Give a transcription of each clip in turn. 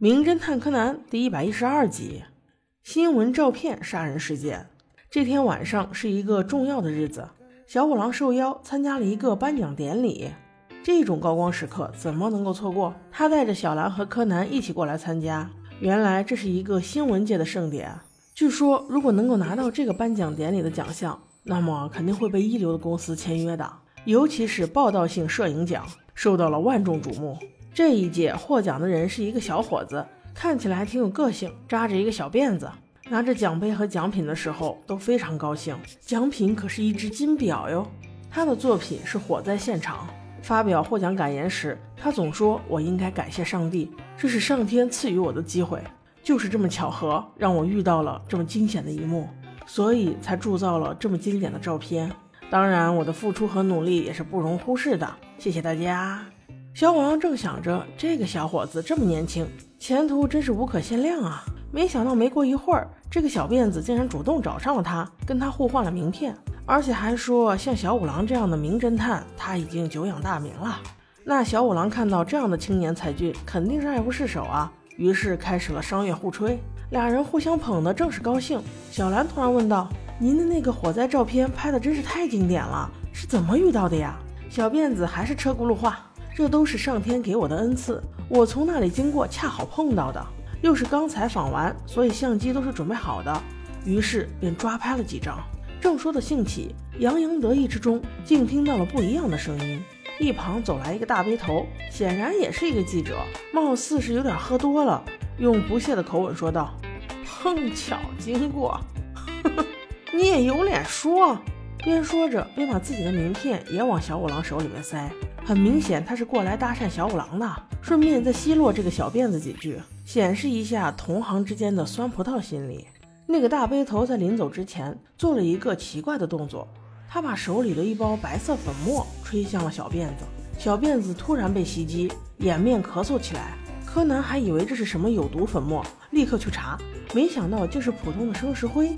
名侦探柯南第一百一十二集：新闻照片杀人事件。这天晚上是一个重要的日子，小五郎受邀参加了一个颁奖典礼。这种高光时刻怎么能够错过？他带着小兰和柯南一起过来参加。原来这是一个新闻界的盛典。据说，如果能够拿到这个颁奖典礼的奖项，那么肯定会被一流的公司签约的，尤其是报道性摄影奖，受到了万众瞩目。这一届获奖的人是一个小伙子，看起来还挺有个性，扎着一个小辫子，拿着奖杯和奖品的时候都非常高兴。奖品可是一只金表哟。他的作品是《火灾现场》。发表获奖感言时，他总说：“我应该感谢上帝，这是上天赐予我的机会，就是这么巧合，让我遇到了这么惊险的一幕，所以才铸造了这么经典的照片。当然，我的付出和努力也是不容忽视的。谢谢大家。”小五郎正想着，这个小伙子这么年轻，前途真是无可限量啊！没想到没过一会儿，这个小辫子竟然主动找上了他，跟他互换了名片，而且还说像小五郎这样的名侦探，他已经久仰大名了。那小五郎看到这样的青年才俊，肯定是爱不释手啊，于是开始了商业互吹，俩人互相捧得正是高兴。小兰突然问道：“您的那个火灾照片拍的真是太经典了，是怎么遇到的呀？”小辫子还是车轱辘话。这都是上天给我的恩赐，我从那里经过，恰好碰到的。又是刚采访完，所以相机都是准备好的，于是便抓拍了几张。正说的兴起，洋洋得意之中，竟听到了不一样的声音。一旁走来一个大背头，显然也是一个记者，貌似是有点喝多了，用不屑的口吻说道：“碰巧经过，你也有脸说。”边说着，边把自己的名片也往小五郎手里面塞。很明显，他是过来搭讪小五郎的，顺便再奚落这个小辫子几句，显示一下同行之间的酸葡萄心理。那个大背头在临走之前做了一个奇怪的动作，他把手里的一包白色粉末吹向了小辫子，小辫子突然被袭击，掩面咳嗽起来。柯南还以为这是什么有毒粉末，立刻去查，没想到竟是普通的生石灰。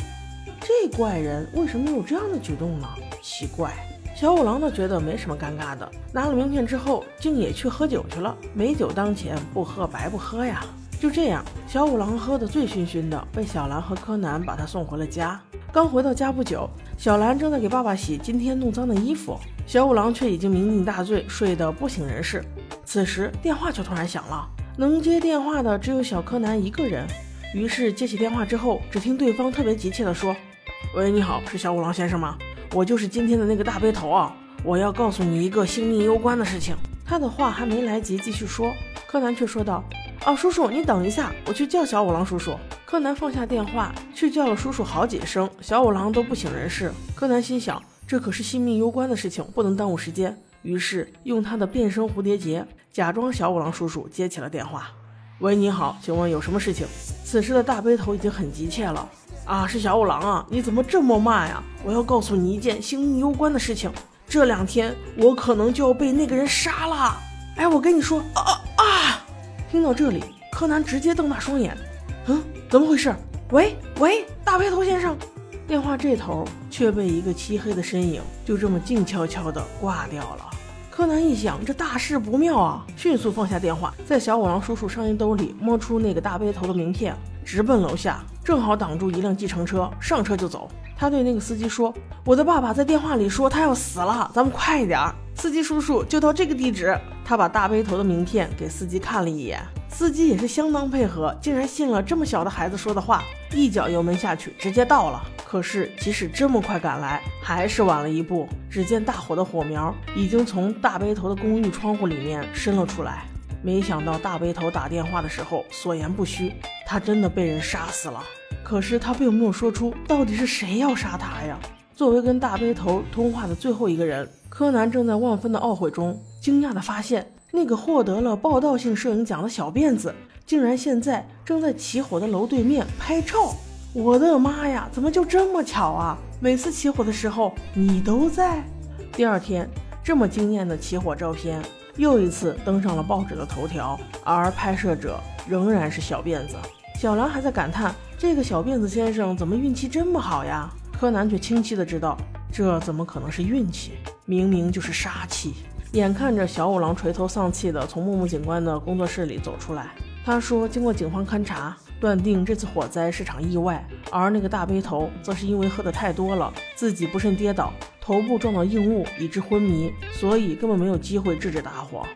这怪人为什么有这样的举动呢？奇怪。小五郎呢，觉得没什么尴尬的，拿了名片之后，竟也去喝酒去了。美酒当前，不喝白不喝呀。就这样，小五郎喝得醉醺醺的，被小兰和柯南把他送回了家。刚回到家不久，小兰正在给爸爸洗今天弄脏的衣服，小五郎却已经酩酊大醉，睡得不省人事。此时电话却突然响了，能接电话的只有小柯南一个人。于是接起电话之后，只听对方特别急切地说：“喂，你好，是小五郎先生吗？”我就是今天的那个大背头啊！我要告诉你一个性命攸关的事情。他的话还没来及继续说，柯南却说道：“哦，叔叔，你等一下，我去叫小五郎叔叔。”柯南放下电话，去叫了叔叔好几声，小五郎都不省人事。柯南心想，这可是性命攸关的事情，不能耽误时间。于是用他的变身蝴蝶结，假装小五郎叔叔接起了电话。喂，你好，请问有什么事情？此时的大背头已经很急切了。啊，是小五郎啊！你怎么这么慢呀？我要告诉你一件性命攸关的事情，这两天我可能就要被那个人杀了。哎，我跟你说，啊啊！听到这里，柯南直接瞪大双眼，嗯，怎么回事？喂喂，大背头先生，电话这头却被一个漆黑的身影就这么静悄悄地挂掉了。柯南一想，这大事不妙啊，迅速放下电话，在小五郎叔叔上衣兜里摸出那个大背头的名片。直奔楼下，正好挡住一辆计程车，上车就走。他对那个司机说：“我的爸爸在电话里说他要死了，咱们快一点。”司机叔叔就到这个地址。他把大背头的名片给司机看了一眼，司机也是相当配合，竟然信了这么小的孩子说的话，一脚油门下去，直接到了。可是即使这么快赶来，还是晚了一步。只见大火的火苗已经从大背头的公寓窗户里面伸了出来。没想到大背头打电话的时候所言不虚，他真的被人杀死了。可是他并没有说出到底是谁要杀他呀。作为跟大背头通话的最后一个人，柯南正在万分的懊悔中，惊讶地发现那个获得了报道性摄影奖的小辫子，竟然现在正在起火的楼对面拍照。我的妈呀，怎么就这么巧啊？每次起火的时候你都在。第二天，这么惊艳的起火照片。又一次登上了报纸的头条，而拍摄者仍然是小辫子。小兰还在感叹：“这个小辫子先生怎么运气这么好呀？”柯南却清晰的知道，这怎么可能是运气？明明就是杀气！眼看着小五郎垂头丧气的从木木警官的工作室里走出来，他说，经过警方勘查，断定这次火灾是场意外，而那个大背头则是因为喝得太多了，自己不慎跌倒，头部撞到硬物，以致昏迷，所以根本没有机会制止大火。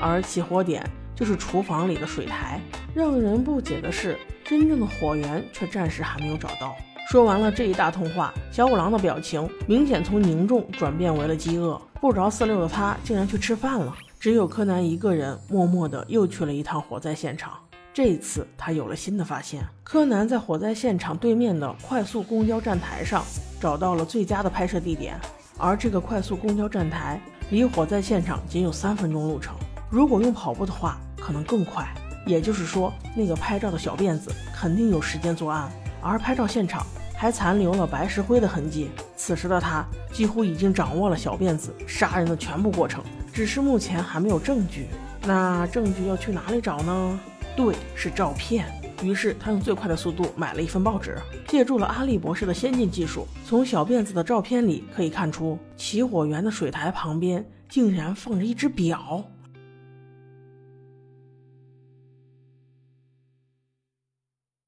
而起火点就是厨房里的水台。让人不解的是，真正的火源却暂时还没有找到。说完了这一大通话，小五郎的表情明显从凝重转变为了饥饿。不着四六的他竟然去吃饭了。只有柯南一个人默默的又去了一趟火灾现场。这次他有了新的发现。柯南在火灾现场对面的快速公交站台上找到了最佳的拍摄地点，而这个快速公交站台离火灾现场仅有三分钟路程。如果用跑步的话，可能更快。也就是说，那个拍照的小辫子肯定有时间作案，而拍照现场还残留了白石灰的痕迹。此时的他几乎已经掌握了小辫子杀人的全部过程，只是目前还没有证据。那证据要去哪里找呢？对，是照片。于是他用最快的速度买了一份报纸，借助了阿笠博士的先进技术，从小辫子的照片里可以看出，起火源的水台旁边竟然放着一只表。